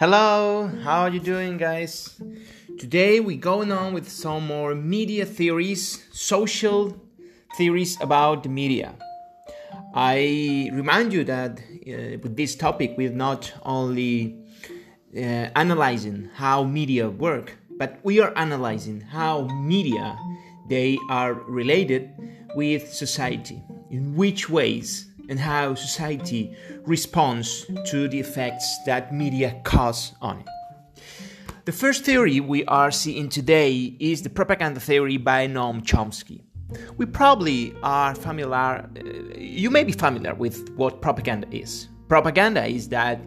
Hello, how are you doing, guys? Today we're going on with some more media theories, social theories about the media. I remind you that uh, with this topic we're not only uh, analyzing how media work, but we are analyzing how media they are related with society. In which ways and how society responds to the effects that media cause on it. The first theory we are seeing today is the propaganda theory by Noam Chomsky. We probably are familiar, uh, you may be familiar with what propaganda is. Propaganda is that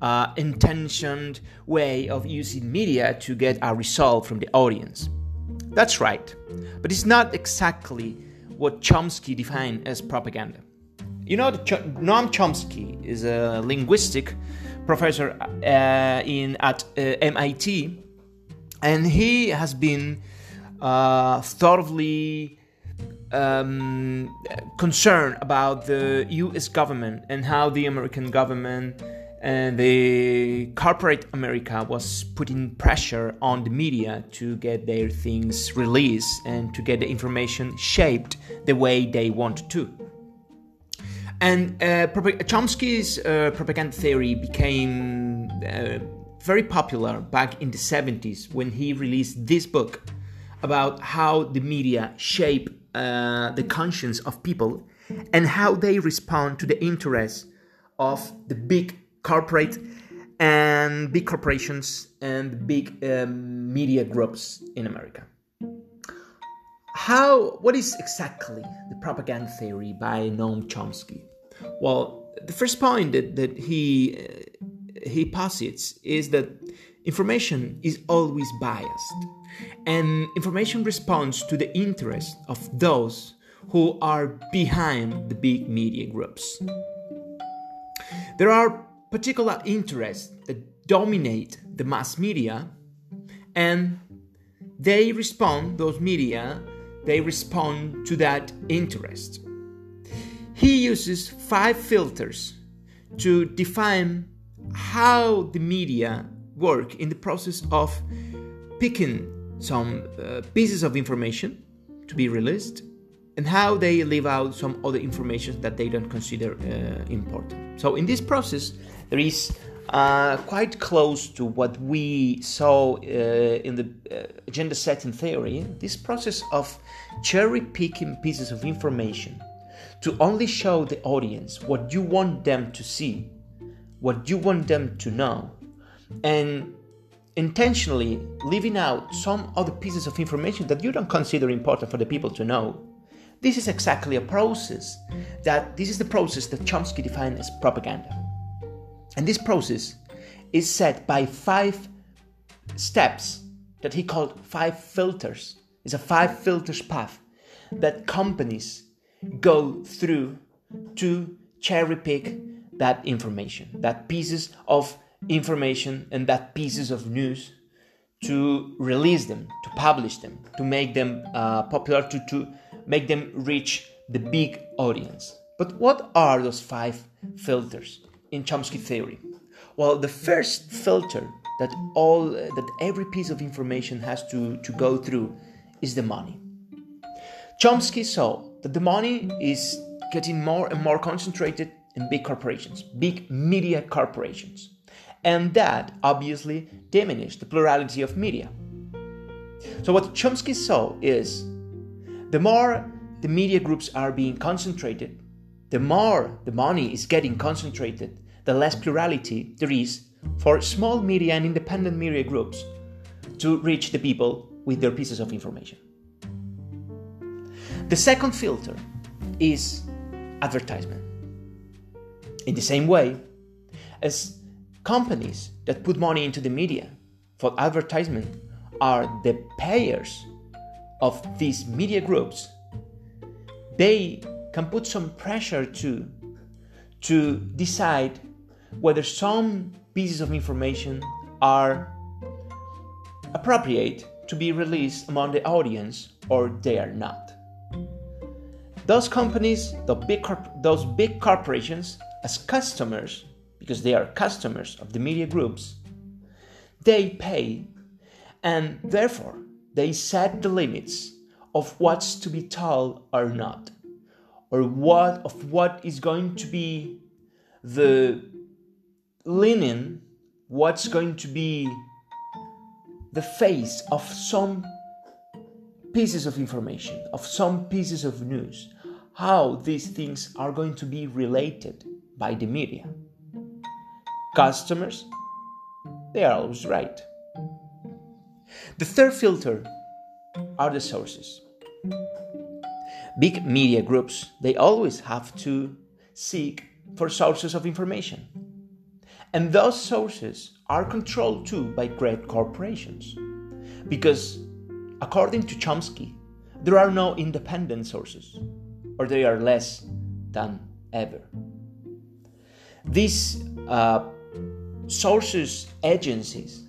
uh, intentioned way of using media to get a result from the audience. That's right, but it's not exactly what Chomsky defined as propaganda. You know, Ch- Noam Chomsky is a linguistic professor uh, in at uh, MIT, and he has been uh, thoroughly um, concerned about the U.S. government and how the American government and the corporate America was putting pressure on the media to get their things released and to get the information shaped the way they want to. And uh, Chomsky's uh, propaganda theory became uh, very popular back in the 70s when he released this book about how the media shape uh, the conscience of people and how they respond to the interests of the big corporate and big corporations and big um, media groups in America how what is exactly the propaganda theory by Noam Chomsky? Well, the first point that, that he uh, he posits is that information is always biased, and information responds to the interest of those who are behind the big media groups. There are particular interests that dominate the mass media, and they respond, those media, they respond to that interest. He uses five filters to define how the media work in the process of picking some uh, pieces of information to be released and how they leave out some other information that they don't consider uh, important. So in this process, there is uh, quite close to what we saw uh, in the uh, agenda setting theory. This process of cherry picking pieces of information to only show the audience what you want them to see, what you want them to know, and intentionally leaving out some other pieces of information that you don't consider important for the people to know. This is exactly a process that this is the process that Chomsky defined as propaganda. And this process is set by five steps that he called five filters. It's a five filters path that companies go through to cherry pick that information, that pieces of information and that pieces of news to release them, to publish them, to make them uh, popular, to, to make them reach the big audience. But what are those five filters in Chomsky theory? Well, the first filter that all that every piece of information has to, to go through is the money. Chomsky saw that the money is getting more and more concentrated in big corporations, big media corporations. And that obviously diminished the plurality of media. So, what Chomsky saw is the more the media groups are being concentrated, the more the money is getting concentrated, the less plurality there is for small media and independent media groups to reach the people with their pieces of information. The second filter is advertisement. In the same way as companies that put money into the media for advertisement are the payers of these media groups, they can put some pressure to to decide whether some pieces of information are appropriate to be released among the audience or they are not. Those companies, the big corp- those big corporations, as customers, because they are customers of the media groups, they pay, and therefore they set the limits of what's to be told or not, or what of what is going to be the linen, what's going to be the face of some pieces of information, of some pieces of news, how these things are going to be related by the media. Customers, they are always right. The third filter are the sources. Big media groups, they always have to seek for sources of information. And those sources are controlled too by great corporations. Because, according to Chomsky, there are no independent sources, or they are less than ever. These uh, sources, agencies,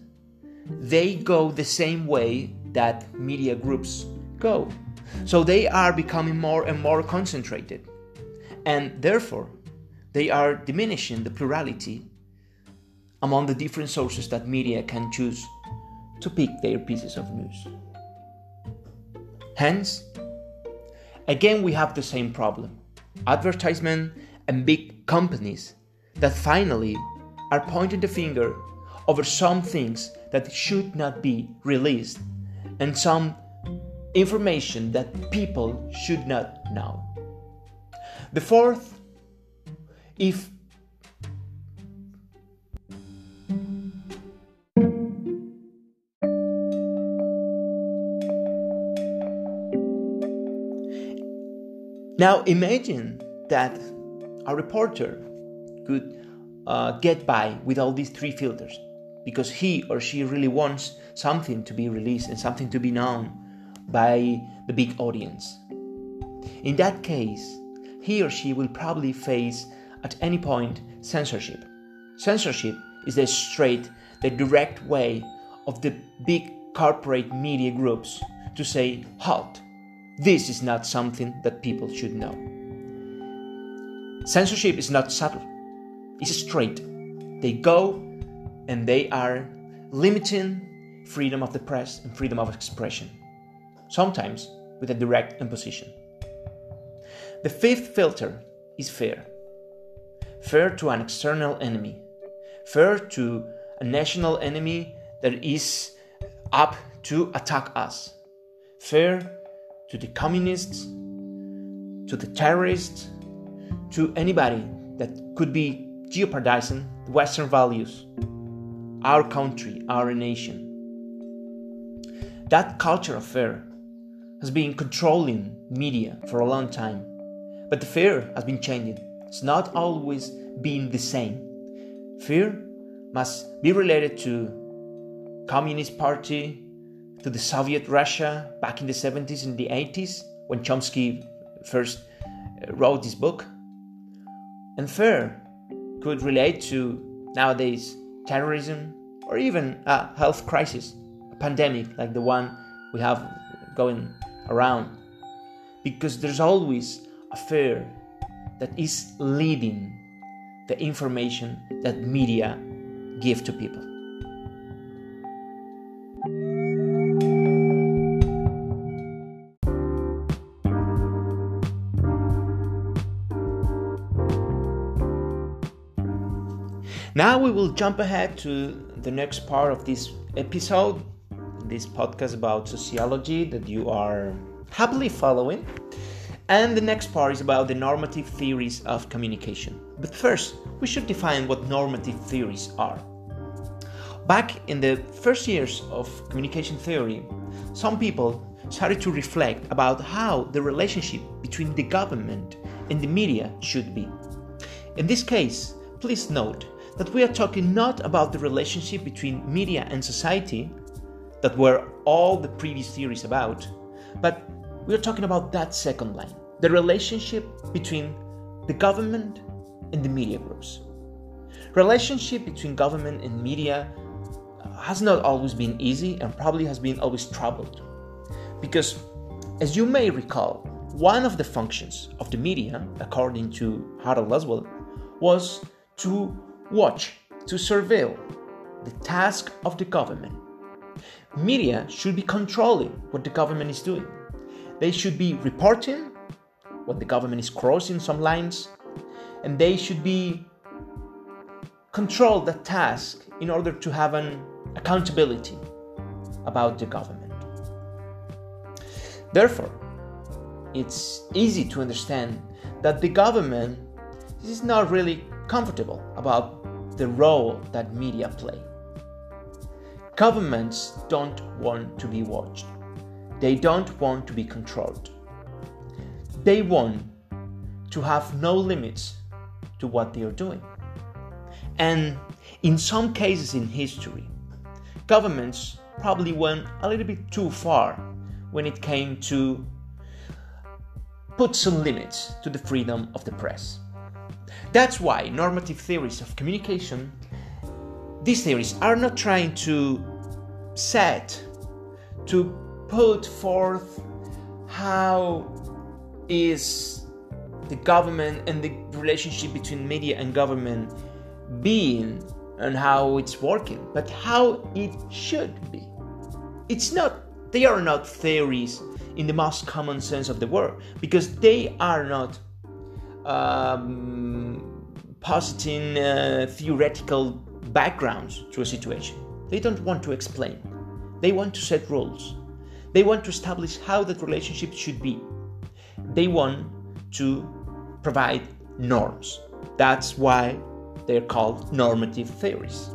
they go the same way that media groups go. So they are becoming more and more concentrated. And therefore, they are diminishing the plurality among the different sources that media can choose to pick their pieces of news. Hence, again, we have the same problem advertisement and big companies that finally are pointing the finger over some things that should not be released and some information that people should not know. The fourth, if Now imagine that a reporter could uh, get by with all these three filters because he or she really wants something to be released and something to be known by the big audience. In that case, he or she will probably face at any point censorship. Censorship is the straight, the direct way of the big corporate media groups to say, halt, this is not something that people should know. Censorship is not subtle, it's straight. They go and they are limiting freedom of the press and freedom of expression, sometimes with a direct imposition. The fifth filter is fear fear to an external enemy, fear to a national enemy that is up to attack us, fear to the communists, to the terrorists, to anybody that could be jeopardizing the Western values, our country, our nation. That culture of fear has been controlling media for a long time, but the fear has been changing. It's not always been the same. Fear must be related to Communist Party, to the Soviet Russia back in the 70s and the 80s when Chomsky first uh, wrote this book. And fear could relate to nowadays terrorism or even a health crisis, a pandemic like the one we have going around. Because there's always a fear that is leading the information that media give to people. Now we will jump ahead to the next part of this episode, this podcast about sociology that you are happily following. And the next part is about the normative theories of communication. But first, we should define what normative theories are. Back in the first years of communication theory, some people started to reflect about how the relationship between the government and the media should be. In this case, please note that we are talking not about the relationship between media and society, that were all the previous theories about, but we are talking about that second line the relationship between the government and the media groups. Relationship between government and media has not always been easy and probably has been always troubled. Because, as you may recall, one of the functions of the media, according to Harold Lasswell, was to watch, to surveil, the task of the government. Media should be controlling what the government is doing. They should be reporting when the government is crossing some lines, and they should be control that task in order to have an accountability about the government. Therefore, it's easy to understand that the government is not really comfortable about the role that media play. Governments don't want to be watched. They don't want to be controlled. They want to have no limits to what they are doing. And in some cases in history, governments probably went a little bit too far when it came to put some limits to the freedom of the press. That's why normative theories of communication, these theories are not trying to set, to put forth how is the government and the relationship between media and government being and how it's working, but how it should be. It's not, they are not theories in the most common sense of the word because they are not um, positing uh, theoretical backgrounds to a situation. They don't want to explain, they want to set rules. They want to establish how that relationship should be. They want to provide norms. That's why they're called normative theories.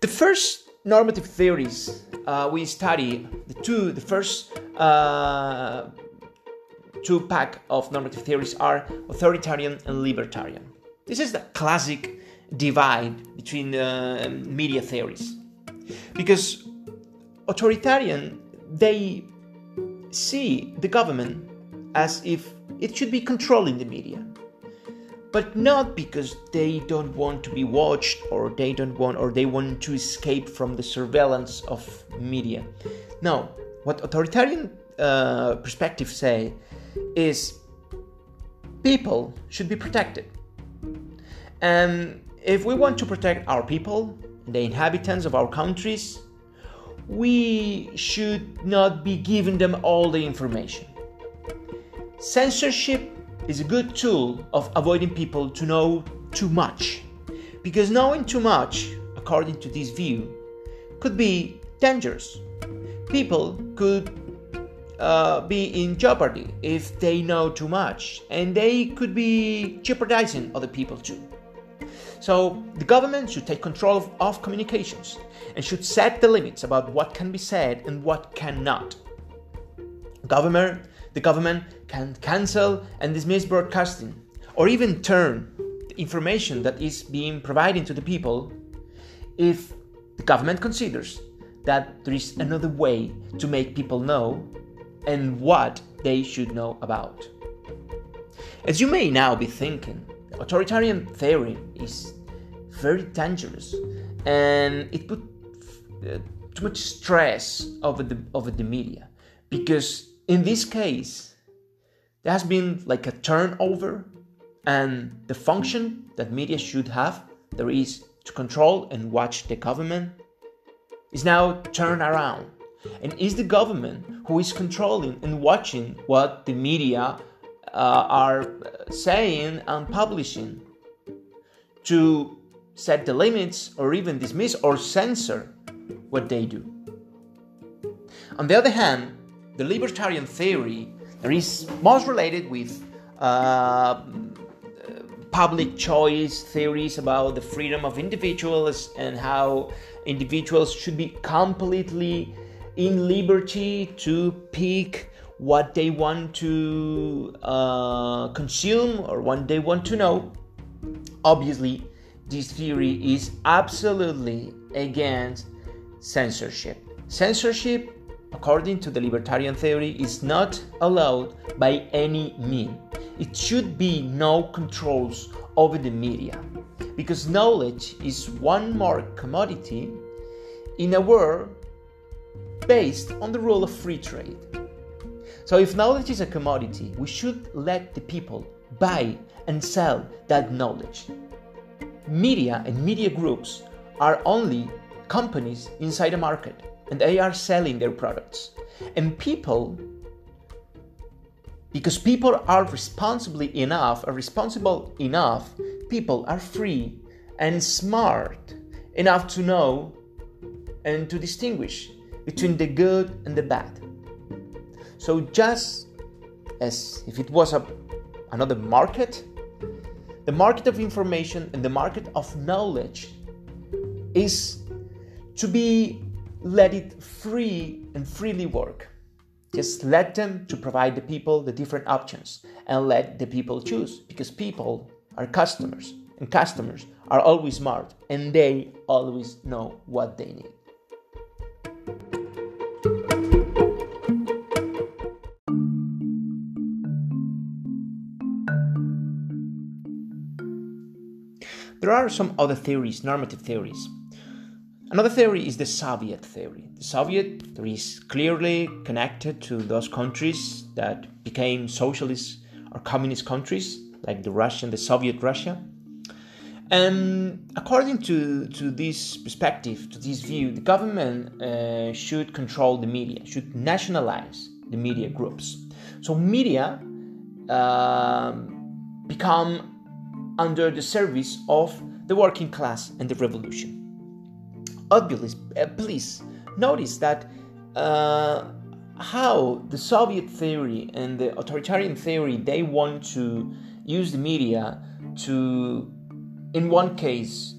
The first normative theories uh, we study, the two, the first uh, two pack of normative theories are authoritarian and libertarian. This is the classic divide between uh, media theories, because authoritarian they see the government as if it should be controlling the media but not because they don't want to be watched or they don't want or they want to escape from the surveillance of media. No what authoritarian uh, perspectives say is people should be protected. And if we want to protect our people the inhabitants of our countries we should not be giving them all the information. Censorship is a good tool of avoiding people to know too much. Because knowing too much, according to this view, could be dangerous. People could uh, be in jeopardy if they know too much, and they could be jeopardizing other people too. So, the government should take control of, of communications and should set the limits about what can be said and what cannot. Government the government can cancel and dismiss broadcasting, or even turn the information that is being provided to the people if the government considers that there is another way to make people know and what they should know about. As you may now be thinking, authoritarian theory is very dangerous and it put uh, too much stress over the over the media because in this case, there has been like a turnover, and the function that media should have, there is to control and watch the government, is now turned around. And is the government who is controlling and watching what the media uh, are saying and publishing to set the limits or even dismiss or censor what they do. On the other hand, the libertarian theory there is most related with uh, public choice theories about the freedom of individuals and how individuals should be completely in liberty to pick what they want to uh, consume or what they want to know. Obviously, this theory is absolutely against censorship. Censorship according to the libertarian theory, is not allowed by any mean. It should be no controls over the media, because knowledge is one more commodity in a world based on the rule of free trade. So, if knowledge is a commodity, we should let the people buy and sell that knowledge. Media and media groups are only companies inside a market and they are selling their products. And people, because people are responsibly enough, are responsible enough, people are free and smart enough to know and to distinguish between the good and the bad. So just as if it was a, another market, the market of information and the market of knowledge is to be let it free and freely work. Just let them to provide the people the different options and let the people choose because people are customers and customers are always smart and they always know what they need. There are some other theories, normative theories. Another theory is the Soviet theory. The Soviet theory is clearly connected to those countries that became socialist or communist countries, like the Russian, the Soviet Russia. And according to, to this perspective, to this view, the government uh, should control the media, should nationalize the media groups. So media um, become under the service of the working class and the revolution. Obviously, uh, please notice that uh, how the Soviet theory and the authoritarian theory they want to use the media to, in one case,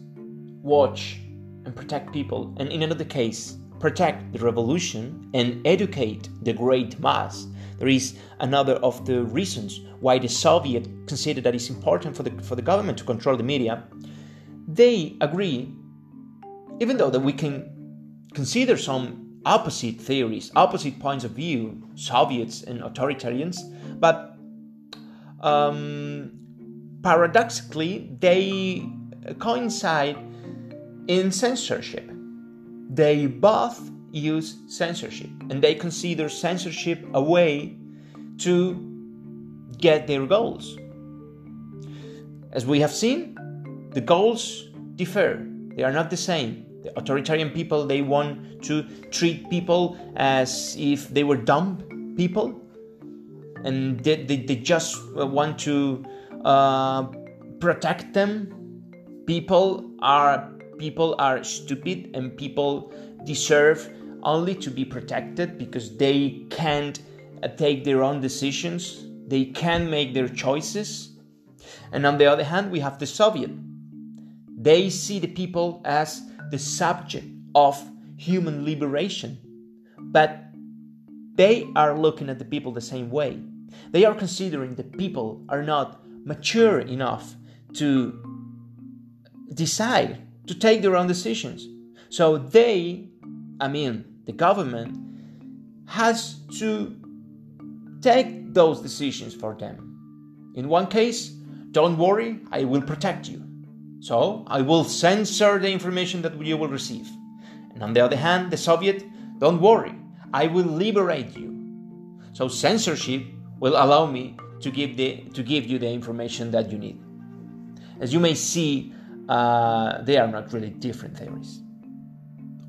watch and protect people, and in another case, protect the revolution and educate the great mass there is another of the reasons why the Soviet consider that it's important for the, for the government to control the media. They agree, even though that we can consider some opposite theories, opposite points of view, Soviets and authoritarians, but um, paradoxically, they coincide in censorship. They both use censorship and they consider censorship a way to get their goals. As we have seen, the goals differ, they are not the same. The authoritarian people they want to treat people as if they were dumb people and they, they, they just want to uh, protect them. People are people are stupid and people deserve only to be protected because they can't uh, take their own decisions, they can make their choices. And on the other hand, we have the Soviet. They see the people as the subject of human liberation, but they are looking at the people the same way. They are considering that people are not mature enough to decide, to take their own decisions. So they, I mean, the government has to take those decisions for them. In one case, don't worry, I will protect you. So I will censor the information that you will receive. And on the other hand, the Soviet, don't worry, I will liberate you. So censorship will allow me to give, the, to give you the information that you need. As you may see, uh, they are not really different theories,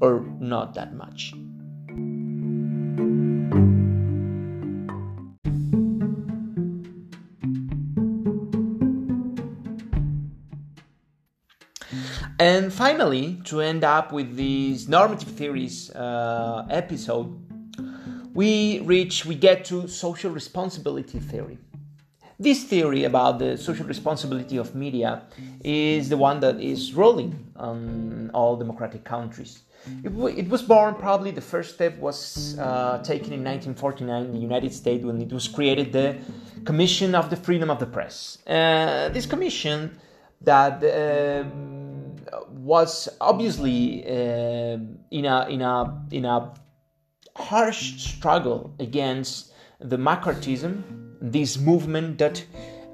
or not that much. And finally, to end up with this normative theories uh, episode, we reach, we get to social responsibility theory. This theory about the social responsibility of media is the one that is rolling on all democratic countries. It, w- it was born probably the first step was uh, taken in 1949 in the United States when it was created the Commission of the Freedom of the Press. Uh, this commission that um, was obviously uh, in a in a in a harsh struggle against the McCarthyism, this movement that,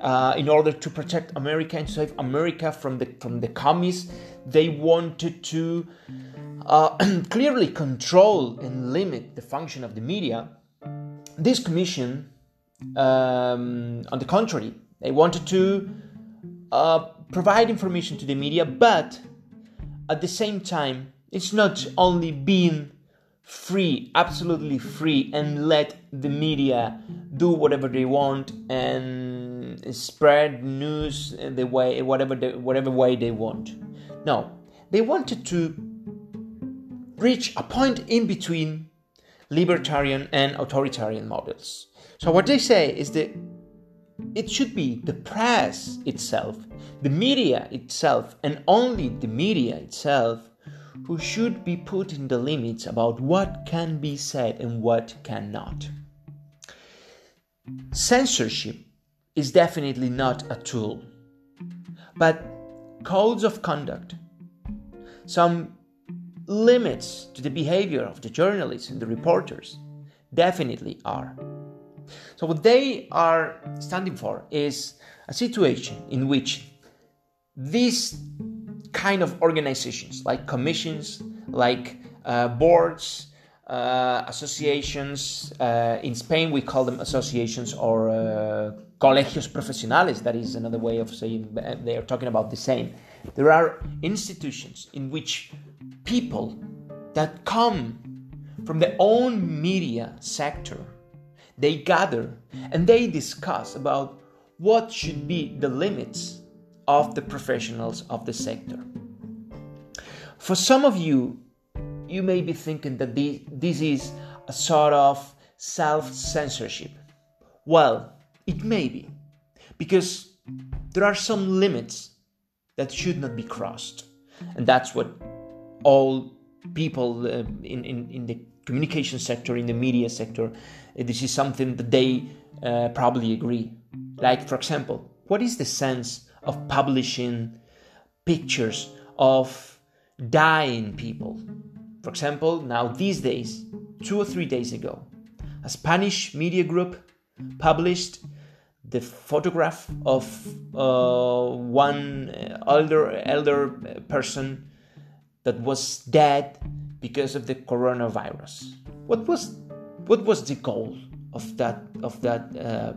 uh, in order to protect America and save America from the from the communists, they wanted to uh, clearly control and limit the function of the media. this commission, um, on the contrary, they wanted to uh, provide information to the media, but at the same time, it's not only being free, absolutely free, and let the media do whatever they want and spread news the way whatever they, whatever way they want. No, they wanted to reach a point in between libertarian and authoritarian models. So what they say is that it should be the press itself, the media itself, and only the media itself who should be putting the limits about what can be said and what cannot. Censorship is definitely not a tool, but codes of conduct, some limits to the behavior of the journalists and the reporters definitely are. So, what they are standing for is a situation in which these kind of organizations, like commissions, like uh, boards, uh, associations, uh, in Spain we call them associations or uh, colegios profesionales, that is another way of saying they are talking about the same. There are institutions in which people that come from their own media sector they gather and they discuss about what should be the limits of the professionals of the sector. For some of you, you may be thinking that this is a sort of self censorship. Well, it may be, because there are some limits that should not be crossed. And that's what all people uh, in, in, in the communication sector, in the media sector, this is something that they uh, probably agree. Like, for example, what is the sense of publishing pictures of dying people? For example, now these days, two or three days ago, a Spanish media group published the photograph of uh, one elder elder person that was dead because of the coronavirus. What was what was the goal of that of that uh,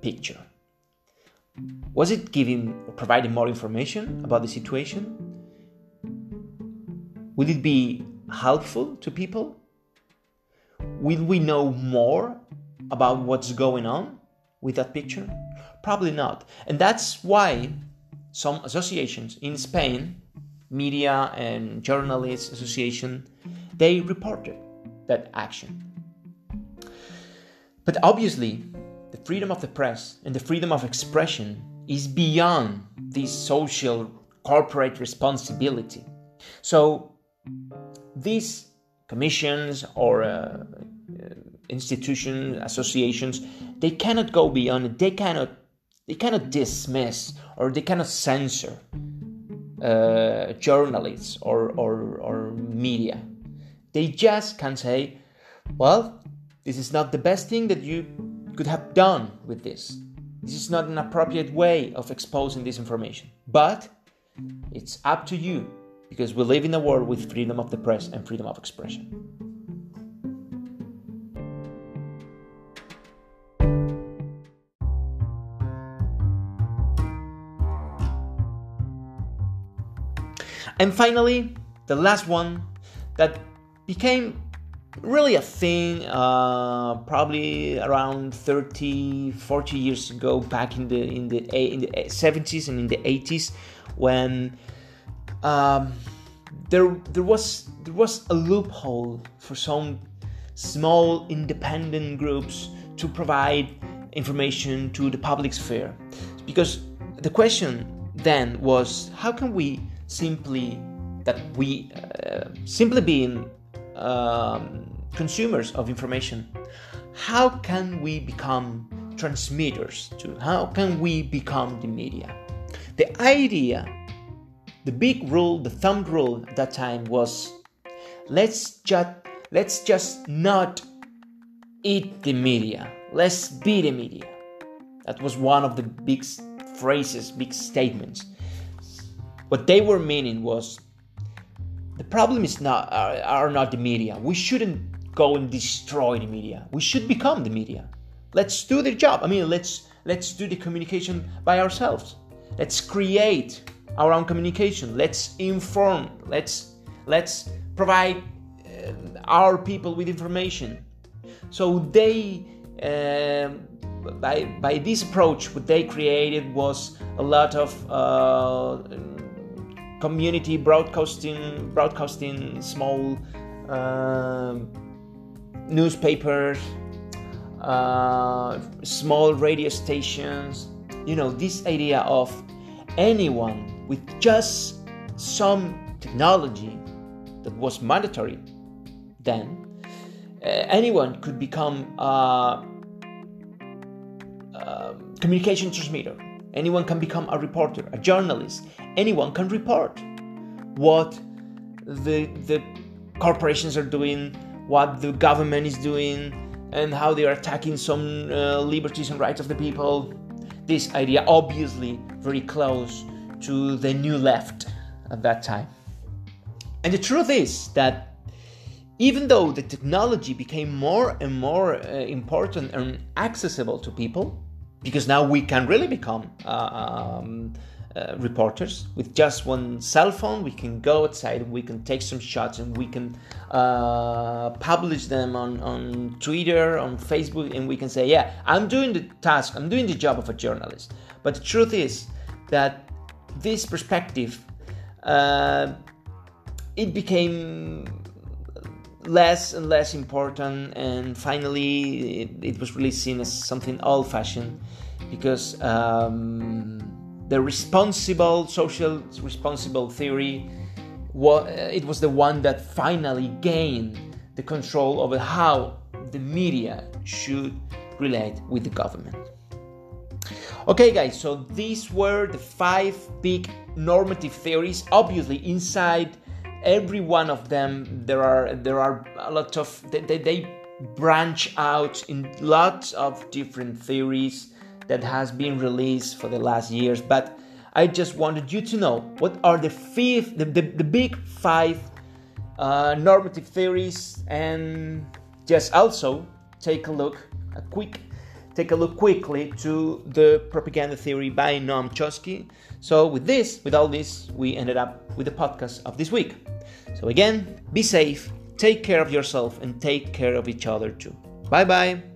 picture? Was it giving or providing more information about the situation? Will it be helpful to people? Will we know more about what's going on with that picture? Probably not. And that's why some associations in Spain, media and journalists association, they reported that action. But obviously, the freedom of the press and the freedom of expression is beyond this social corporate responsibility. So, these commissions or uh, uh, institutions, associations, they cannot go beyond it. They cannot, they cannot dismiss or they cannot censor uh, journalists or, or, or media. They just can say, well, this is not the best thing that you could have done with this. This is not an appropriate way of exposing this information. But it's up to you because we live in a world with freedom of the press and freedom of expression. And finally, the last one that became really a thing uh, probably around 30 40 years ago back in the in the in the 70s and in the 80s when um, there there was there was a loophole for some small independent groups to provide information to the public sphere. Because the question then was how can we simply that we uh, simply being um, consumers of information, how can we become transmitters to? How can we become the media? The idea, the big rule, the thumb rule at that time was let's just let's just not eat the media. Let's be the media. That was one of the big phrases, big statements. What they were meaning was the problem is not are, are not the media. We shouldn't go and destroy the media. We should become the media. Let's do the job. I mean, let's let's do the communication by ourselves. Let's create our own communication. Let's inform. Let's let's provide uh, our people with information. So they uh, by by this approach, what they created was a lot of uh, community broadcasting, broadcasting small uh, newspapers, uh, small radio stations. You know, this idea of anyone with just some technology that was mandatory then, uh, anyone could become a, a communication transmitter. Anyone can become a reporter, a journalist. Anyone can report what the the corporations are doing, what the government is doing, and how they are attacking some uh, liberties and rights of the people. This idea, obviously, very close to the new left at that time. And the truth is that even though the technology became more and more uh, important and accessible to people, because now we can really become uh, um, uh, reporters. With just one cell phone we can go outside we can take some shots and we can uh, publish them on, on twitter on facebook and we can say yeah i'm doing the task i'm doing the job of a journalist. But the truth is that this perspective uh, it became less and less important and finally it, it was really seen as something old-fashioned because um, the responsible social responsible theory uh, it was the one that finally gained the control over how the media should relate with the government. Okay guys so these were the five big normative theories. Obviously inside every one of them there are there are a lot of they, they branch out in lots of different theories that has been released for the last years, but I just wanted you to know what are the fifth, the, the, the big five uh, normative theories, and just also take a look, a quick, take a look quickly to the propaganda theory by Noam Chomsky. So with this, with all this, we ended up with the podcast of this week. So again, be safe, take care of yourself, and take care of each other too. Bye bye.